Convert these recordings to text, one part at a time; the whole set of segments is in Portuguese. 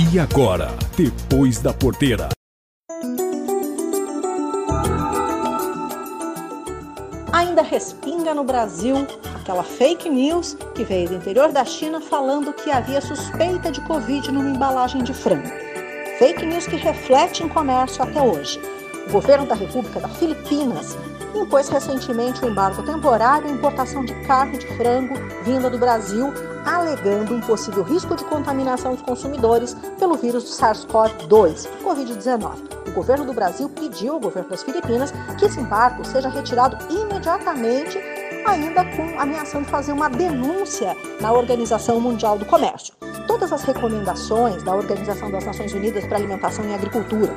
E agora, depois da porteira. Ainda respinga no Brasil aquela fake news que veio do interior da China falando que havia suspeita de Covid numa embalagem de frango. Fake news que reflete em comércio até hoje. O governo da República das Filipinas impôs recentemente o um embargo temporário à importação de carne de frango vinda do Brasil, alegando um possível risco de contaminação dos consumidores pelo vírus do SARS-CoV-2, Covid-19. O governo do Brasil pediu ao governo das Filipinas que esse embargo seja retirado imediatamente, ainda com ameaçando fazer uma denúncia na Organização Mundial do Comércio. Todas as recomendações da Organização das Nações Unidas para Alimentação e Agricultura,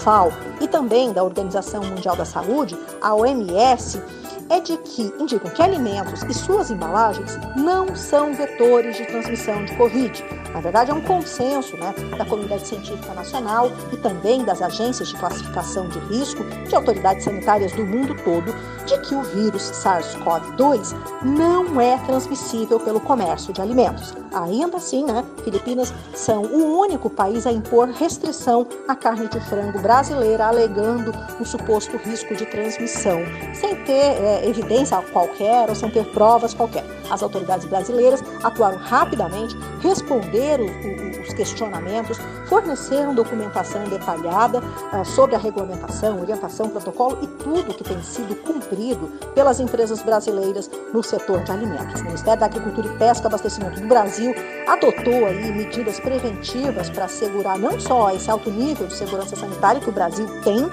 FAO, e também da Organização Mundial da Saúde, a OMS, é de que indicam que alimentos e suas embalagens não são vetores de transmissão de Covid. Na verdade, é um consenso né, da comunidade científica nacional e também das agências de classificação de risco de autoridades sanitárias do mundo todo de que o vírus SARS-CoV-2 não é transmissível pelo comércio de alimentos. Ainda assim, né, Filipinas são o único país a impor restrição à carne de frango brasileira, alegando um suposto risco de transmissão, sem ter é, evidência qualquer ou sem ter provas qualquer. As autoridades brasileiras atuaram rapidamente, responderam os questionamentos, forneceram documentação detalhada uh, sobre a regulamentação, orientação, protocolo e tudo que tem sido cumprido pelas empresas brasileiras no setor de alimentos. O Ministério da Agricultura e Pesca e Abastecimento do Brasil adotou aí medidas preventivas para assegurar não só esse alto nível de segurança sanitária que o Brasil tem,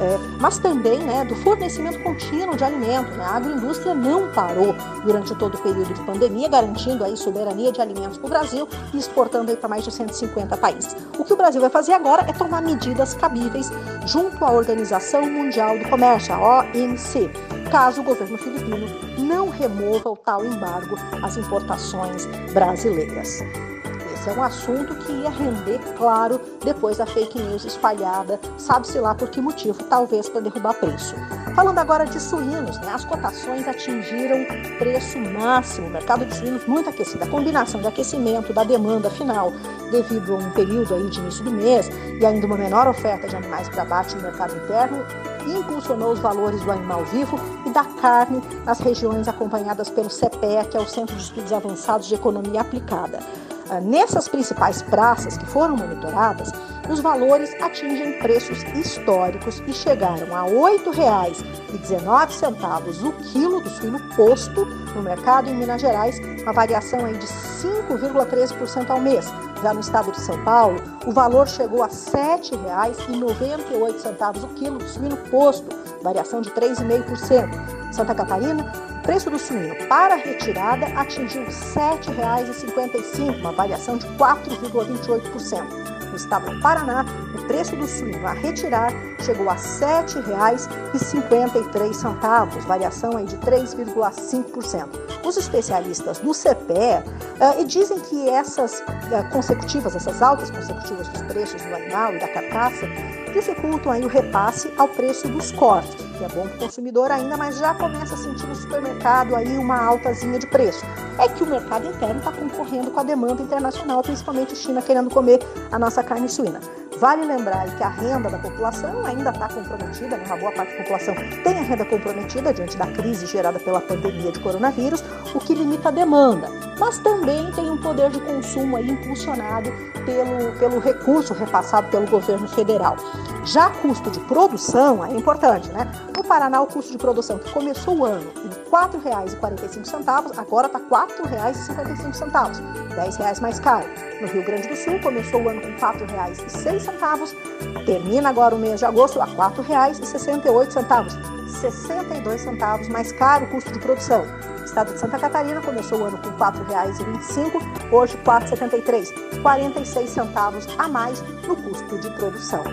é, mas também né, do fornecimento contínuo de alimentos. A agroindústria não parou durante todo o período de pandemia, garantindo aí soberania de alimentos para o Brasil e exportando para mais de 150 países. O que o Brasil vai fazer agora é tomar medidas cabíveis junto à Organização Mundial do Comércio, a OMC, caso o governo filipino não remova o tal embargo às importações brasileiras. É um assunto que ia render, claro, depois da fake news espalhada, sabe-se lá por que motivo, talvez para derrubar preço. Falando agora de suínos, né, as cotações atingiram preço máximo, o mercado de suínos muito aquecido. A combinação de aquecimento da demanda final, devido a um período aí de início do mês e ainda uma menor oferta de animais para abate no mercado interno, impulsionou os valores do animal vivo e da carne nas regiões acompanhadas pelo CPE, que é o Centro de Estudos Avançados de Economia Aplicada. Ah, nessas principais praças que foram monitoradas, os valores atingem preços históricos e chegaram a R$ 8,19 o quilo do suíno posto no mercado em Minas Gerais, uma variação aí de 5,13% ao mês. Já no estado de São Paulo, o valor chegou a R$ 7,98 o quilo do suíno posto, variação de 3,5%. Santa Catarina, o preço do suíno para retirada atingiu R$ 7,55, uma variação de 4,28%. No estado do Paraná, o preço do suíno a retirar chegou a R$ 7,53, variação aí de 3,5%. Os especialistas do CPE uh, dizem que essas uh, consecutivas, essas altas consecutivas dos preços do animal e da carcaça dificultam aí o repasse ao preço dos cortes, que é bom para o consumidor ainda, mas já começa a sentir no supermercado aí uma altazinha de preço. É que o mercado interno está concorrendo com a demanda internacional, principalmente China querendo comer a nossa carne suína. Vale lembrar que a renda da população ainda está comprometida, né? uma boa parte da população tem a renda comprometida diante da crise gerada pela pandemia de coronavírus, o que limita a demanda, mas também tem um poder de consumo impulsionado pelo, pelo recurso repassado pelo governo federal. Já custo de produção é importante, né? Paraná, o custo de produção que começou o ano em R$ 4,45, agora está R$ 4,55, R$ 10 mais caro. No Rio Grande do Sul, começou o ano com R$ 4,06, termina agora o mês de agosto a R$ 4,68, 62 centavos. mais caro o custo de produção. Estado de Santa Catarina começou o ano com R$ 4,25, hoje R$ 4,73, 46 centavos a mais no custo de produção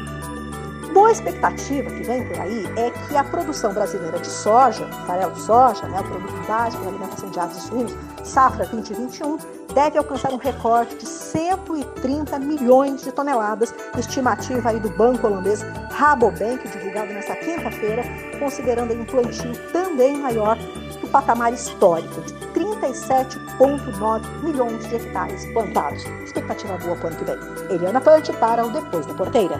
boa expectativa que vem por aí é que a produção brasileira de soja, farelo de soja, né, o produto básico para alimentação de aves e suínos, safra 2021, deve alcançar um recorde de 130 milhões de toneladas, estimativa aí do banco holandês Rabobank, divulgado nesta quinta-feira, considerando um plantio também maior do patamar histórico, de 37,9 milhões de hectares plantados. Expectativa boa para o ano que vem. Eliana Pante para o Depois da Porteira.